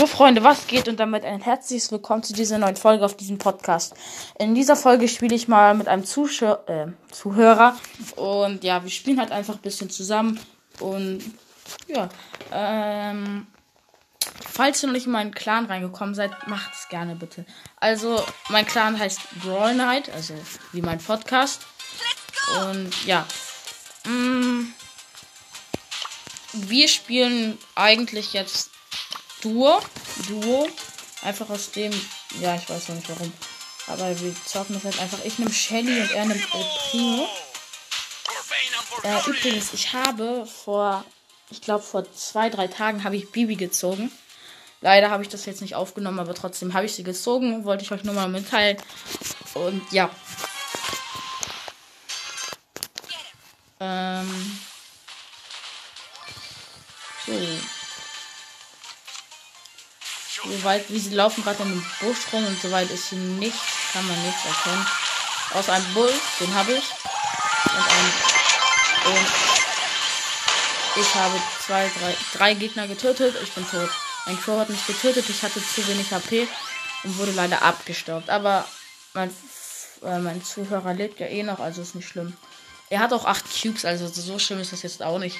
So, Freunde, was geht? Und damit ein herzliches Willkommen zu dieser neuen Folge auf diesem Podcast. In dieser Folge spiele ich mal mit einem Zuschau äh, Zuhörer. Und ja, wir spielen halt einfach ein bisschen zusammen. Und ja, ähm, falls ihr noch nicht in meinen Clan reingekommen seid, macht es gerne bitte. Also, mein Clan heißt Brawl Night, also wie mein Podcast. Und ja, mh, mm, wir spielen eigentlich jetzt Duo. Duo. Einfach aus dem. Ja, ich weiß noch nicht warum. Aber wir zocken das halt einfach. Ich nehme Shelly und er nimmt El Primo. Äh, übrigens, ich habe vor. Ich glaube, vor zwei, drei Tagen habe ich Bibi gezogen. Leider habe ich das jetzt nicht aufgenommen, aber trotzdem habe ich sie gezogen. Wollte ich euch nur mal mitteilen. Und ja. Ähm. So. Soweit, wie sie laufen gerade in dem Busch rum und soweit ist hier nichts, kann man nichts erkennen. Außer einem Bull, den habe ich. Und ein. Und ich habe zwei, drei, drei Gegner getötet. Ich bin tot. Ein Crow hat mich getötet. Ich hatte zu wenig HP und wurde leider abgestaubt. Aber mein, äh, mein Zuhörer lebt ja eh noch, also ist nicht schlimm. Er hat auch acht Cubes, also so schlimm ist das jetzt auch nicht.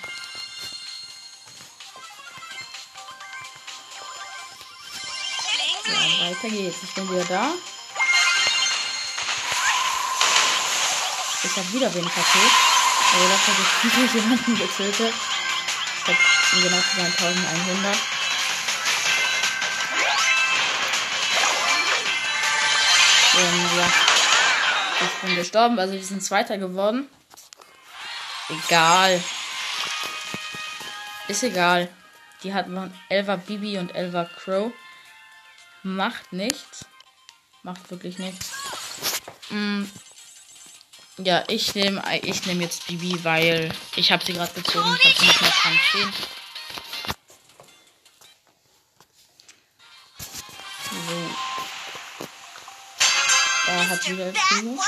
Weiter geht's. Ich bin wieder da. Ich habe wieder wenig HP. Aber das habe ich viele jemanden getötet. Ich habe genau zu sein 1100. Und ja. Ich bin gestorben. Also wir sind Zweiter geworden. Egal. Ist egal. Die hatten Elva Bibi und Elva Crow. Macht nichts. Macht wirklich nichts. Mm. Ja, ich nehme ich nehm jetzt Bibi, weil ich habe sie gerade gezogen. Ich habe sie nicht mehr dran stehen. So. Da hat wieder Primo.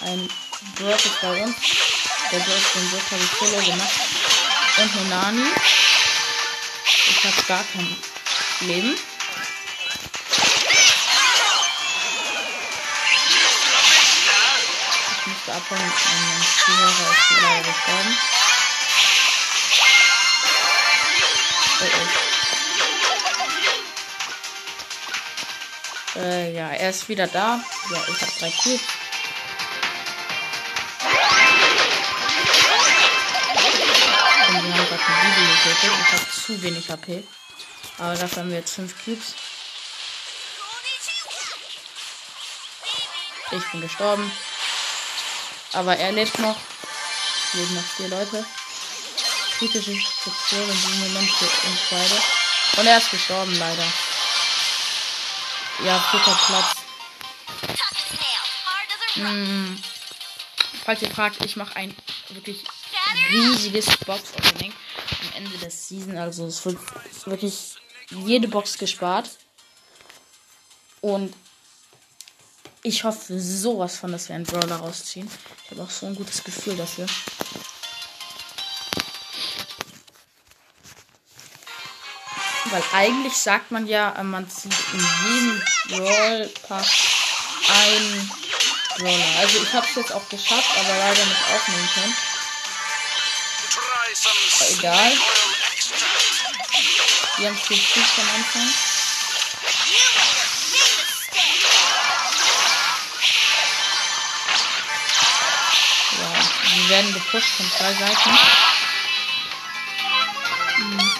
Ein Brock ist bei uns. Der Brock, den Brock habe ich solo gemacht. Und eine Nani. Ich habe gar kein Leben. Ich musste abholen, mein Zuhörer ist leider gestorben. Oh, oh. Äh, ja, er ist wieder da. Ja, ich habe drei Cubes. Getötet. Ich habe zu wenig HP. Aber dafür haben wir jetzt 5 Cubes. Ich bin gestorben. Aber er lebt noch. Leben noch vier Leute. Kritische Situation in diesem Moment für uns beide. Und er ist gestorben, leider. Ja, vierter Platz. Hm. Falls ihr fragt, ich mache ein wirklich riesiges Box-Opening Ende des Season. Also es wird wirklich jede Box gespart. Und ich hoffe sowas von, dass wir einen Brawler rausziehen. Ich habe auch so ein gutes Gefühl dafür. Weil eigentlich sagt man ja, äh, man zieht in jedem Brawl Pass ein Brawler. Also ich habe es jetzt auch geschafft, aber leider nicht aufnehmen können. Egal. Wir haben viel Schiff am Anfang. Ja, wir werden gepusht von zwei Seiten. überall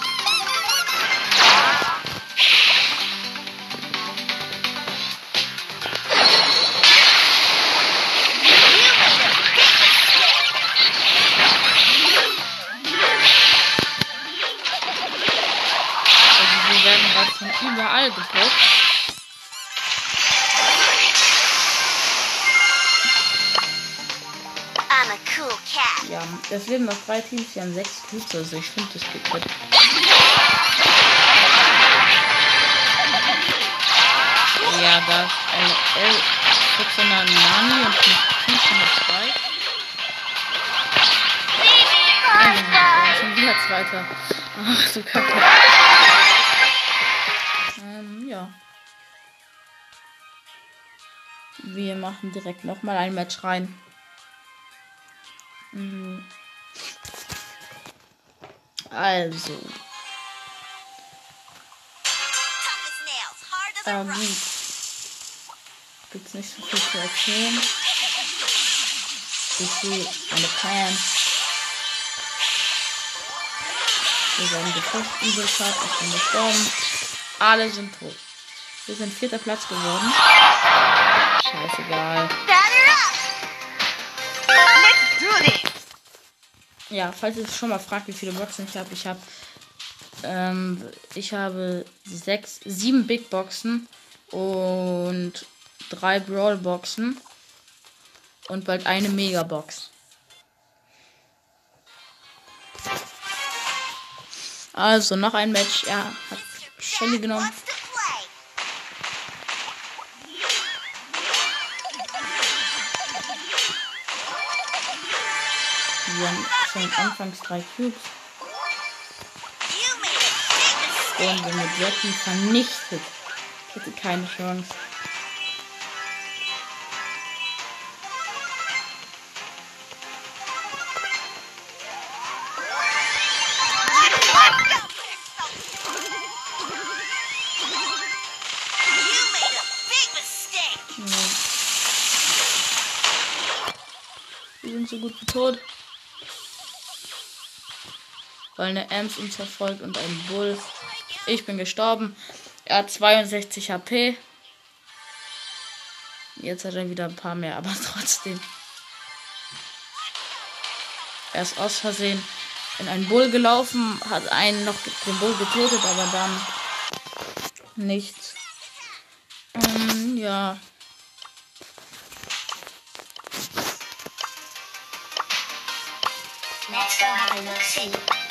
ja, es leben noch drei Teams, die haben sechs Cubes, also ich finde, das geht gut. Ja, da ist eine L 14er Nani und eine 502. Ja, wieder Zweiter. Ach du Kacke. Ähm, ja. Wir machen direkt nochmal ein Match rein. Mhm. Also. Ähm. Gibt's nicht so viel zu erzählen. Ich sehe eine Plan. Wir werden gepusht, Übelfahrt, ich bin gestorben. Alle sind tot. Wir sind vierter Platz geworden. Scheißegal. Ja, falls ihr schon mal fragt, wie viele Boxen ich habe, ich habe ähm, ich habe sechs, sieben Big Boxen und drei Brawl Boxen und bald eine Mega Box. Also noch ein Match. Er hat Shelly genommen. Schon anfangs drei Cubes. Und wenn mit Jackie vernichtet. Ich hätte keine Chance. Wir so gut wie tot. Weil eine Ems uns verfolgt und ein Bull. Ich bin gestorben. Er hat 62 HP. Jetzt hat er wieder ein paar mehr, aber trotzdem. Er ist aus Versehen in einen Bull gelaufen, hat einen noch den Bull getötet, aber dann nichts. Ähm, ja. Mm,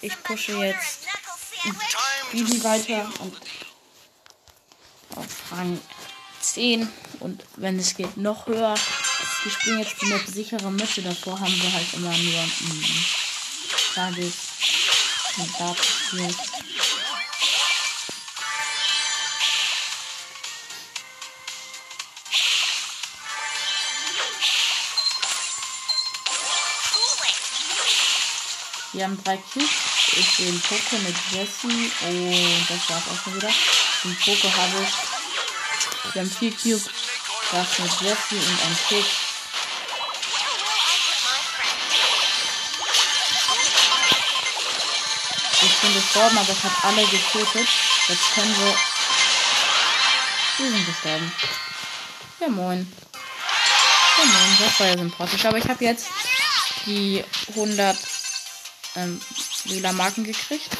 Ich pushe jetzt Bibi weiter und auf Rang 10 und wenn es geht noch höher. Wir spielen jetzt die Map sichere Mitte. Davor haben wir halt immer nur mm, Tages und da Wir haben drei Cubes. Ich den Poco mit Jesse. Und das war's auch schon wieder. Den Poco habe ich. Wir haben vier Cubes. Das mit Jesse und ein Tick. Ich bin gestorben, aber es hat alle getötet. Jetzt können wir. Wir sind gestorben. Ja, moin. Ja, moin. Das war ja sympathisch. Aber ich habe jetzt die 100 ähm, lila Marken gekriegt.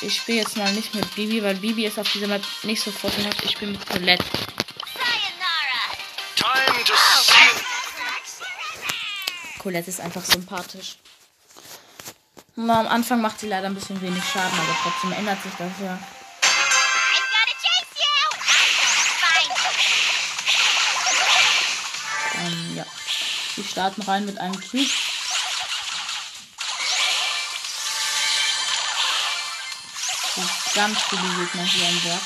Ich spiele jetzt mal nicht mit Bibi, weil Bibi ist auf dieser Map nicht so vorteilhaft. Ich spiele mit Colette. Time to sing. Colette ist einfach sympathisch. Und am Anfang macht sie leider ein bisschen wenig Schaden, aber trotzdem ändert sich das ja. Ähm, ja. Wir starten rein mit einem Cube. Ganz viele Gegner hier am Werk.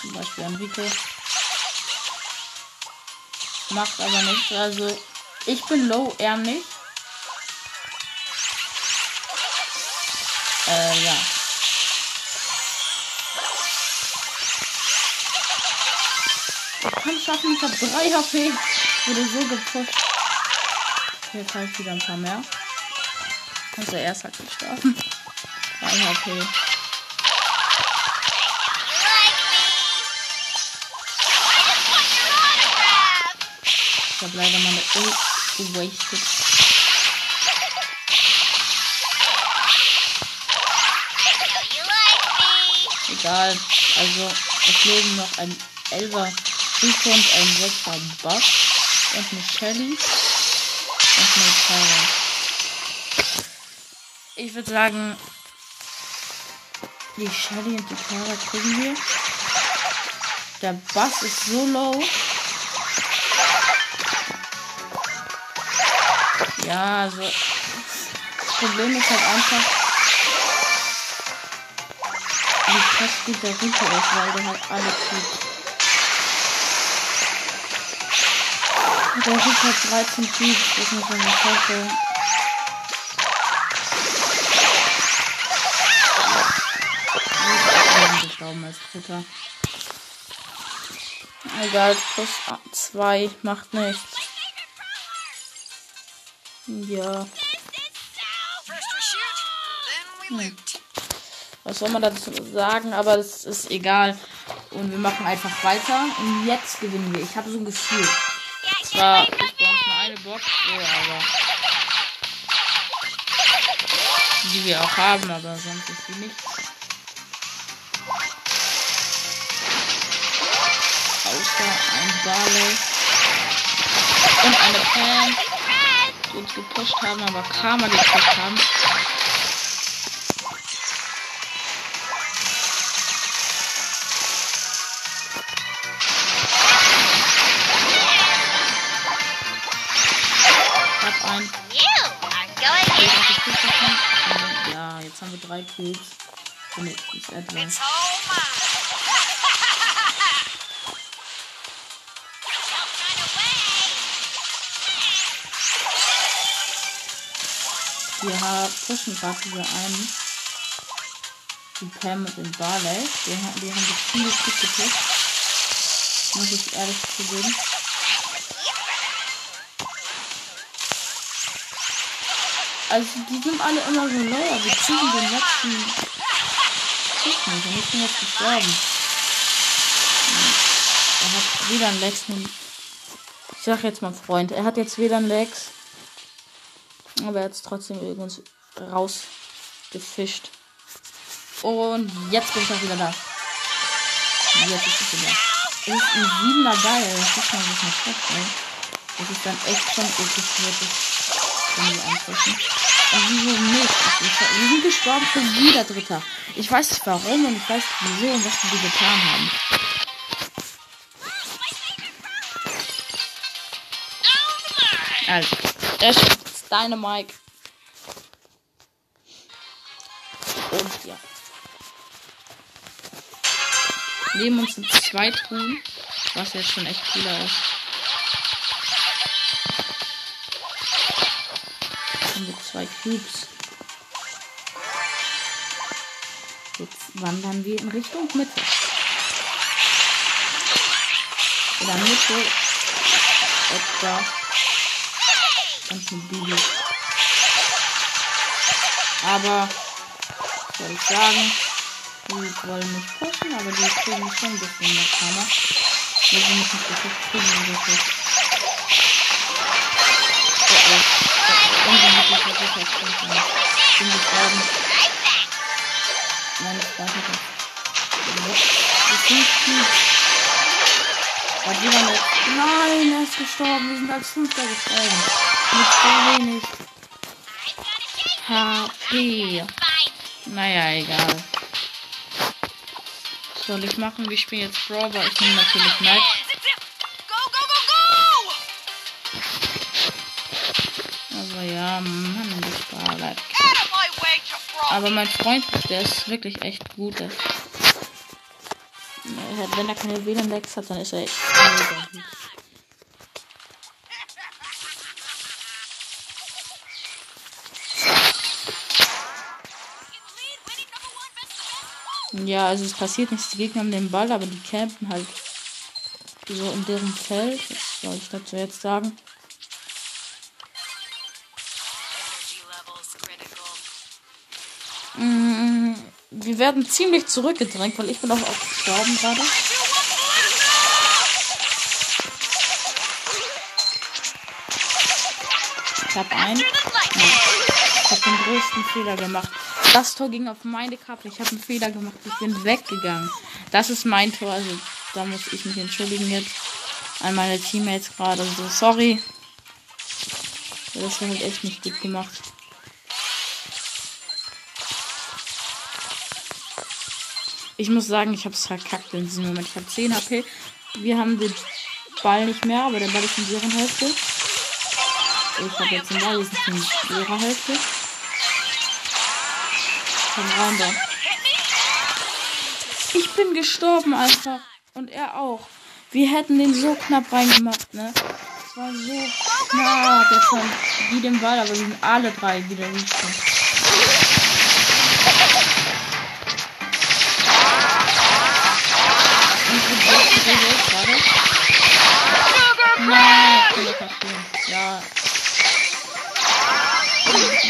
Zum Beispiel Enrico. Macht aber nichts. Also, ich bin low, er nicht. Äh, ja. Kann schaffen, ich habe 3 HP. Wurde so gepusht. Jetzt habe ich wieder ein paar mehr. Also erst hat gestorben. 3 HP. You like me? I just want your autograph! Ich habe leider meine Ult gewastet. Egal. Also, es leben noch ein 11er Rico und ein 6er Buff. Und eine Shelly. Und eine Tara. Ich würde sagen, die Shelly und die Tara kriegen wir. Der Bass ist so low. Ja, also. Das Problem ist halt einfach, wie krass gut der Rico ist, weil der halt alle tut. Der Rico hat 13 Cubes, das muss man mal vorstellen. Als Dritter. Egal, plus 2 macht nichts. Ja. Hm. Was soll man dazu sagen? Aber das ist egal. Und wir machen einfach weiter. Und jetzt gewinnen wir. Ich habe so ein Gefühl. Zwar bei uns nur eine Box, so, aber. Die wir auch haben, aber sonst ist sie nicht. Außer ein Barley. Und eine Pan, die uns gepusht haben, aber Karma gepusht haben. Ja, jetzt haben wir drei Cubes. Ist etwas. Wir pushen gerade diese einen. Die Pam mit dem Barley. Die, die haben die ziemlich gut gepusht. Muss ich ehrlich zugeben. Also die sind alle immer so low, aber wir kriegen den letzten Schuss nicht. Und ich bin jetzt gestorben. Er hat wieder einen Lex. Ich sag jetzt mal Freund, er hat jetzt wieder einen Lex. Aber er hat es trotzdem irgendwas rausgefischt. Und jetzt bin ich auch wieder da. Jetzt ist es wieder. Es ist ein siebener Ball. Das muss man sich nicht vorstellen. Das ist dann echt schon eklig wirklich, wenn die antreffen. Und wieso nicht? Ich, ich, wir sind gestorben schon wieder Dritter. Ich weiß nicht warum und ich weiß nicht wieso und was die getan haben. Also, ist Dynamite. Und ja. Neben uns sind zwei Truhen, was jetzt schon echt cooler ist. Haben wir zwei Cubes. Jetzt wandern wir in Richtung Mitte. Oder Mitte. Etwa. Ganz eine Bibi. Aber, soll ich sagen? Die wollen nicht pushen, aber die kriegen schon ein bisschen mehr Kammer. Wir sind nicht so viel kriegen, wirklich. Oh oh. Ungemütlicher Sicherheitspunkt. Ich bin gestorben. Nein, ich warte nicht. Wir sind gut. Aber die waren jetzt. Nein, er ist gestorben. Wir sind als Fünfter gestorben. Mit so wenig HP. Naja, egal. Was soll ich machen? Wir spielen jetzt Brawl, aber ich nehme natürlich Max. Aber ja, Mann, das war leid. Aber mein Freund, der ist wirklich echt gut. Wenn er keine WLAN-Lags hat, dann ist er echt Ja, also es passiert nichts. Die Gegner haben den Ball, aber die campen halt so in deren Feld. Was soll ich dazu jetzt sagen? Critical. Mm, Wir werden ziemlich zurückgedrängt, weil ich bin auch, auch gestorben gerade. Ich habe einen. Ich habe den größten Fehler gemacht. Das Tor ging auf meine Kappe. Ich habe einen Fehler gemacht. Ich bin weggegangen. Das ist mein Tor. Also da muss ich mich entschuldigen jetzt an meine Teammates gerade. So sorry. Das war halt echt nicht gut gemacht. Ich muss sagen, ich habe es verkackt in diesem Moment. Ich habe 10 HP. Wir haben den Ball nicht mehr, aber der Ball ist in deren Hälfte. Ich habe jetzt einen Ball, wir sind in ihrer Hälfte. Komm rein da. Ich bin gestorben einfach. Und er auch. Wir hätten den so knapp reingemacht, ne? Es war so knapp. Jetzt haben die den Ball, aber wir sind alle drei wieder richtig. Brauchen die Welt gerade. Nein, ich bin kassieren. Ja.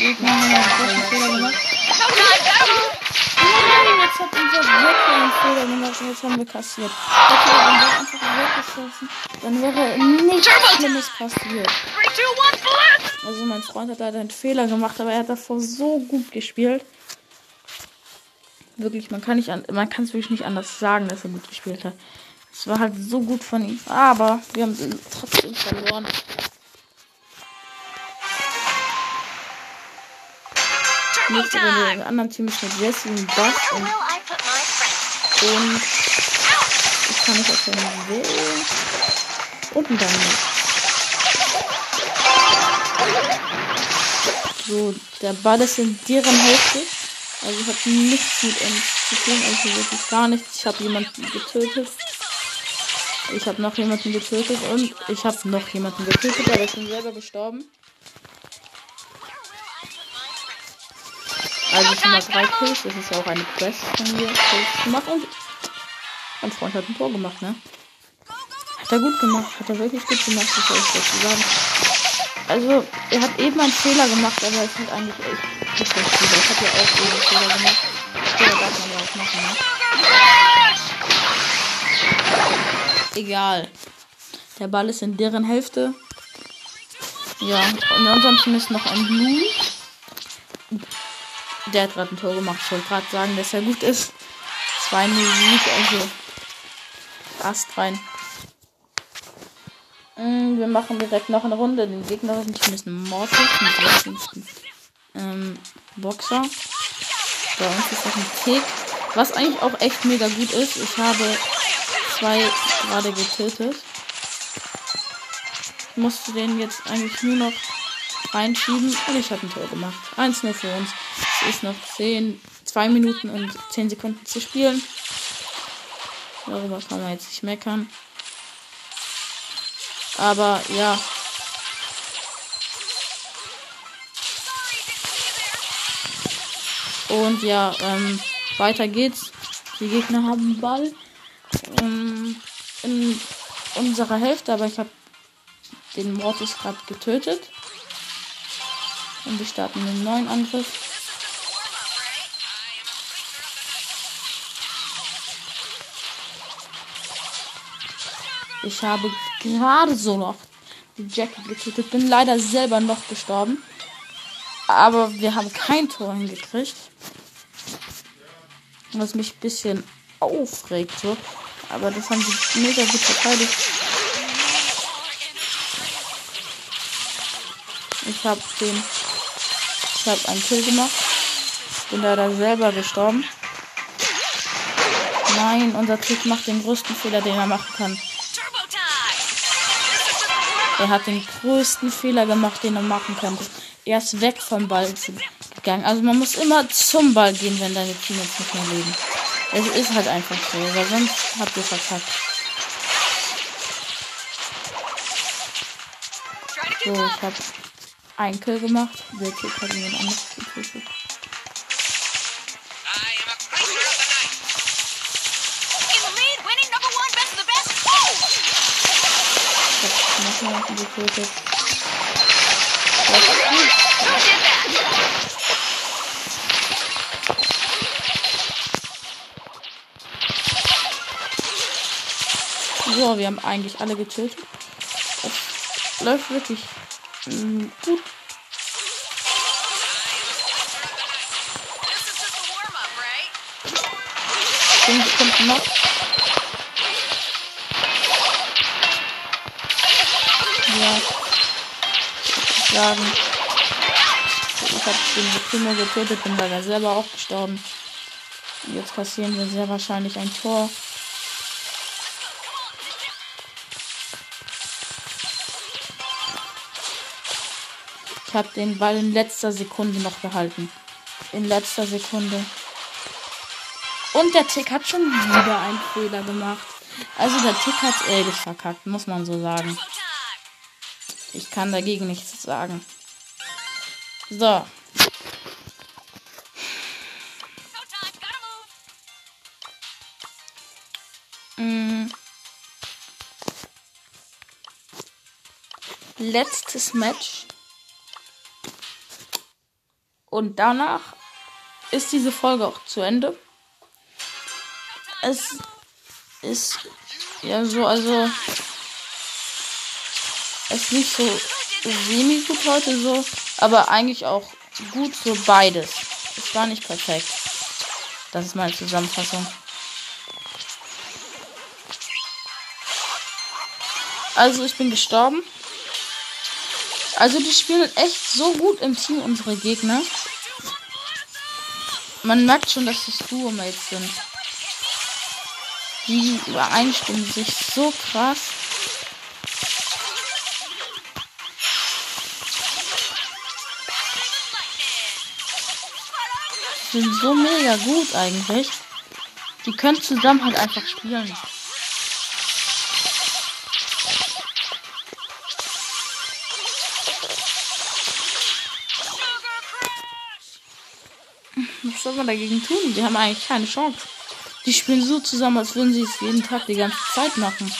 Gegner einen jetzt einen Fehler gemacht jetzt haben wir kassiert. Okay, wenn wir einfach weggeschossen, dann wäre nichts Schlimmes passiert. Also mein Freund hat leider einen Fehler gemacht, aber er hat davor so gut gespielt. Wirklich, man kann nicht an, man kann es wirklich nicht anders sagen, dass er gut gespielt hat. Es war halt so gut von ihm, aber wir haben trotzdem verloren. Runde time! im anderen Team ist mit Jesse und Where und, will und ich kann nicht erkennen, wer. Und ein Daniel. So, der Ball ist in deren Hälfte. Also hat nichts mit uns zu tun, also wirklich gar nichts. Ich habe jemanden getötet. Ich habe noch jemanden getötet und ich habe noch jemanden getötet, aber ich bin selber gestorben. Also schon mal drei Kills, das ist ja auch eine Quest von mir, Kills gemacht und mein Freund hat ein Tor gemacht, ne? Hat er gut gemacht, hat er wirklich gut gemacht, was soll ich dazu sagen. Also, er hat eben einen Fehler gemacht, aber es hat eigentlich echt nicht schlecht Fehler. Ich habe ja auch eben einen Fehler gemacht. Fehler darf man ja auch machen, ne? Egal. Der Ball ist in deren Hälfte. Ja, und in unserem Team ist noch ein Blue. Der hat gerade ein Tor gemacht. Ich wollte gerade sagen, dass er gut ist. 2 Musik, also Ast rein. Mm, Wir machen direkt noch eine Runde. Den gegnerischen Team ist ein Mortis mit 16. Ähm, Boxer. Bei uns ist noch ein Tick. Was eigentlich auch echt mega gut ist. Ich habe zwei gerade getötet. Ich musste den jetzt eigentlich nur noch reinschieben und ich habe ein Tor gemacht. 1-0 für uns. Es ist noch 10, 2 Minuten und 10 Sekunden zu spielen. Darüber kann man jetzt nicht meckern. Aber ja. Und ja, ähm, weiter geht's. Die Gegner haben den Ball ähm, in unserer Hälfte, aber ich habe den Mortis gerade getötet. Und wir starten einen neuen Angriff. Ich habe gerade so noch die Jackie getötet. Bin leider selber noch gestorben. Aber wir haben kein Tor hingekriegt. Was mich ein bisschen aufregt so. Aber das haben sie mega gut verteidigt. Ich habe den. Ich habe einen Kill gemacht. Bin leider selber gestorben. Nein, unser Typ macht den größten Fehler, den er machen kann. Er hat den größten Fehler gemacht, den er machen kann. Er ist weg vom Ball gegangen. Also man muss immer zum Ball gehen, wenn deine Teammates nicht mehr leben. Es ist halt einfach so, weil sonst habt ihr verkackt. So, ich habe einen Kill gemacht. Der Typ hat jemand anderes getötet. Ich jemanden getötet. So, wir haben eigentlich alle getötet. Das läuft wirklich mm, gut. Right? 10 Sekunden noch. Ich sagen. Ich habe den Primo getötet, bin leider selber auch gestorben. Jetzt kassieren wir sehr wahrscheinlich ein Tor. Ich habe den Ball in letzter Sekunde noch gehalten. In letzter Sekunde. Und der Tick hat schon wieder einen Fehler gemacht. Also der Tick hat Elvis verkackt, muss man so sagen. Kann dagegen nichts sagen. So. Mm. Letztes Match. Und danach ist diese Folge auch zu Ende. Es ist ja so, also es lief so semi gut heute so, aber eigentlich auch gut so beides. Es war nicht perfekt. Das ist meine Zusammenfassung. Also ich bin gestorben. Also die spielen echt so gut im Team, unsere Gegner. Man merkt schon, dass das Duo-Mates sind. Die übereinstimmen sich so krass. Sind so mega gut eigentlich. Die können zusammen halt einfach spielen. Was soll man dagegen tun? Die haben eigentlich keine Chance. Die spielen so zusammen, als würden sie es jeden Tag die ganze Zeit machen.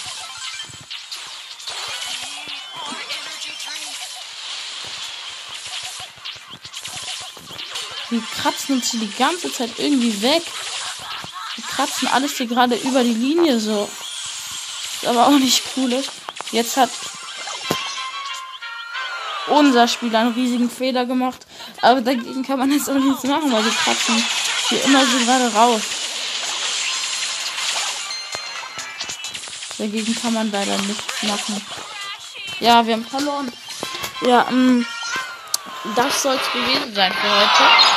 Die kratzen uns hier die ganze Zeit irgendwie weg. Die kratzen alles hier gerade über die Linie so. Ist aber auch nicht cool. Jetzt hat unser Spieler einen riesigen Fehler gemacht. Aber dagegen kann man jetzt auch nichts machen, weil die kratzen hier immer so gerade raus. Dagegen kann man leider nichts machen. Ja, wir haben verloren. Ja, ähm, das soll es gewesen sein für heute.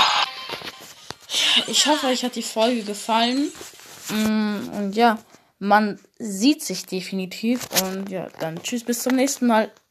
Ich hoffe, euch hat die Folge gefallen. Mm, Und ja, man sieht sich definitiv. Und ja, dann tschüss, bis zum nächsten Mal.